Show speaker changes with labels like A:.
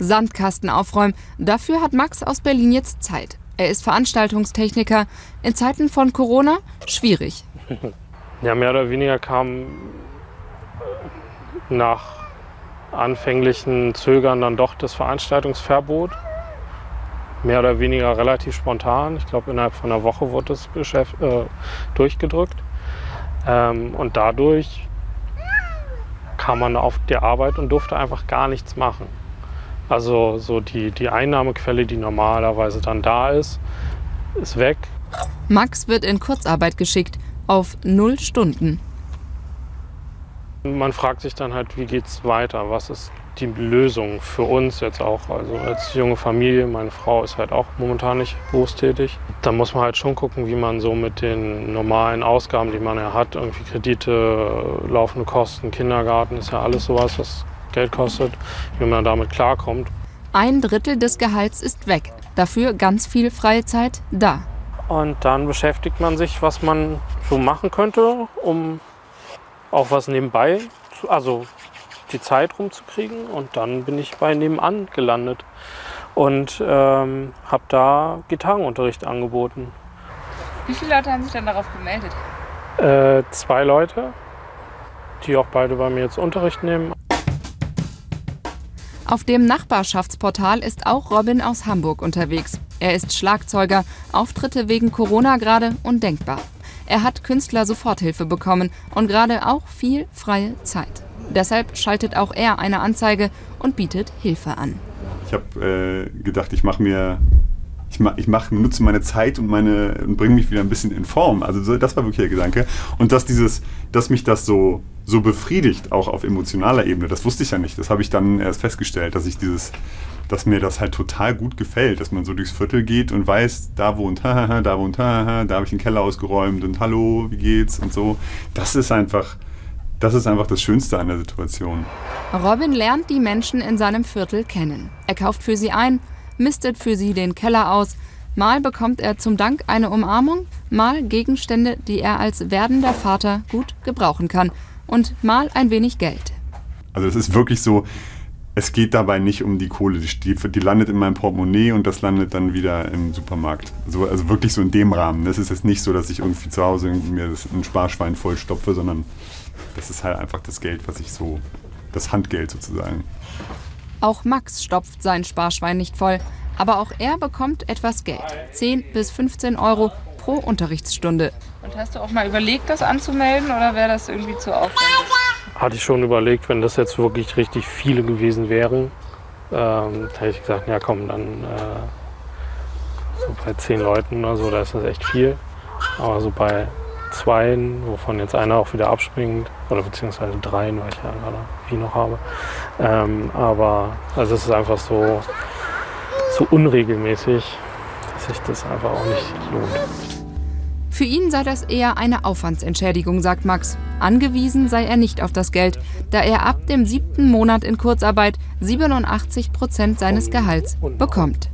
A: Sandkasten aufräumen, dafür hat Max aus Berlin jetzt Zeit. Er ist Veranstaltungstechniker. In Zeiten von Corona schwierig.
B: Ja, mehr oder weniger kam nach anfänglichen Zögern dann doch das Veranstaltungsverbot. Mehr oder weniger relativ spontan. Ich glaube, innerhalb von einer Woche wurde es äh, durchgedrückt. Ähm, und dadurch kam man auf die Arbeit und durfte einfach gar nichts machen. Also so die, die Einnahmequelle, die normalerweise dann da ist, ist weg.
A: Max wird in Kurzarbeit geschickt auf null Stunden.
B: Man fragt sich dann halt, wie geht es weiter? Was ist die Lösung für uns jetzt auch? Also als junge Familie, meine Frau ist halt auch momentan nicht berufstätig. Da muss man halt schon gucken, wie man so mit den normalen Ausgaben, die man ja hat, irgendwie Kredite, laufende Kosten, Kindergarten, ist ja alles sowas, was Geld kostet, wie man damit klarkommt.
A: Ein Drittel des Gehalts ist weg. Dafür ganz viel freie Zeit da.
B: Und dann beschäftigt man sich, was man so machen könnte, um auch was nebenbei, zu, also die Zeit rumzukriegen. Und dann bin ich bei nebenan gelandet und ähm, habe da Gitarrenunterricht angeboten.
C: Wie viele Leute haben sich dann darauf gemeldet?
B: Äh, zwei Leute, die auch beide bei mir jetzt Unterricht nehmen.
A: Auf dem Nachbarschaftsportal ist auch Robin aus Hamburg unterwegs. Er ist Schlagzeuger, Auftritte wegen Corona gerade undenkbar. Er hat Künstler-Soforthilfe bekommen und gerade auch viel freie Zeit. Deshalb schaltet auch er eine Anzeige und bietet Hilfe an.
D: Ich habe äh, gedacht, ich mache mir ich, mach, ich mach, nutze meine Zeit und, meine, und bringe mich wieder ein bisschen in Form. Also so, das war wirklich der Gedanke. Und dass dieses, dass mich das so so befriedigt, auch auf emotionaler Ebene. Das wusste ich ja nicht. Das habe ich dann erst festgestellt, dass ich dieses, dass mir das halt total gut gefällt, dass man so durchs Viertel geht und weiß, da wohnt, hahaha, da wohnt, hahaha, da habe ich den Keller ausgeräumt und hallo, wie geht's und so. Das ist einfach, das ist einfach das Schönste an der Situation.
A: Robin lernt die Menschen in seinem Viertel kennen. Er kauft für sie ein, mistet für sie den Keller aus. Mal bekommt er zum Dank eine Umarmung, mal Gegenstände, die er als werdender Vater gut gebrauchen kann und mal ein wenig Geld.
D: Also es ist wirklich so, es geht dabei nicht um die Kohle. Die, die, landet in meinem Portemonnaie und das landet dann wieder im Supermarkt. So, also wirklich so in dem Rahmen. Das ist jetzt nicht so, dass ich irgendwie zu Hause mir ein Sparschwein vollstopfe, sondern das ist halt einfach das Geld, was ich so, das Handgeld sozusagen.
A: Auch Max stopft sein Sparschwein nicht voll. Aber auch er bekommt etwas Geld. 10 bis 15 Euro pro Unterrichtsstunde.
C: Und hast du auch mal überlegt, das anzumelden oder wäre das irgendwie zu aufwendig?
B: Hatte ich schon überlegt, wenn das jetzt wirklich richtig viele gewesen wären, ähm, hätte ich gesagt, ja komm, dann äh, so bei zehn Leuten oder so, da ist das echt viel. Aber so bei zweien, wovon jetzt einer auch wieder abspringt, oder beziehungsweise dreien, weil ich ja gerade wie noch habe. Ähm, aber also es ist einfach so, so unregelmäßig, dass sich das einfach auch nicht lohnt.
A: Für ihn sei das eher eine Aufwandsentschädigung, sagt Max. Angewiesen sei er nicht auf das Geld, da er ab dem siebten Monat in Kurzarbeit 87 Prozent seines Gehalts bekommt.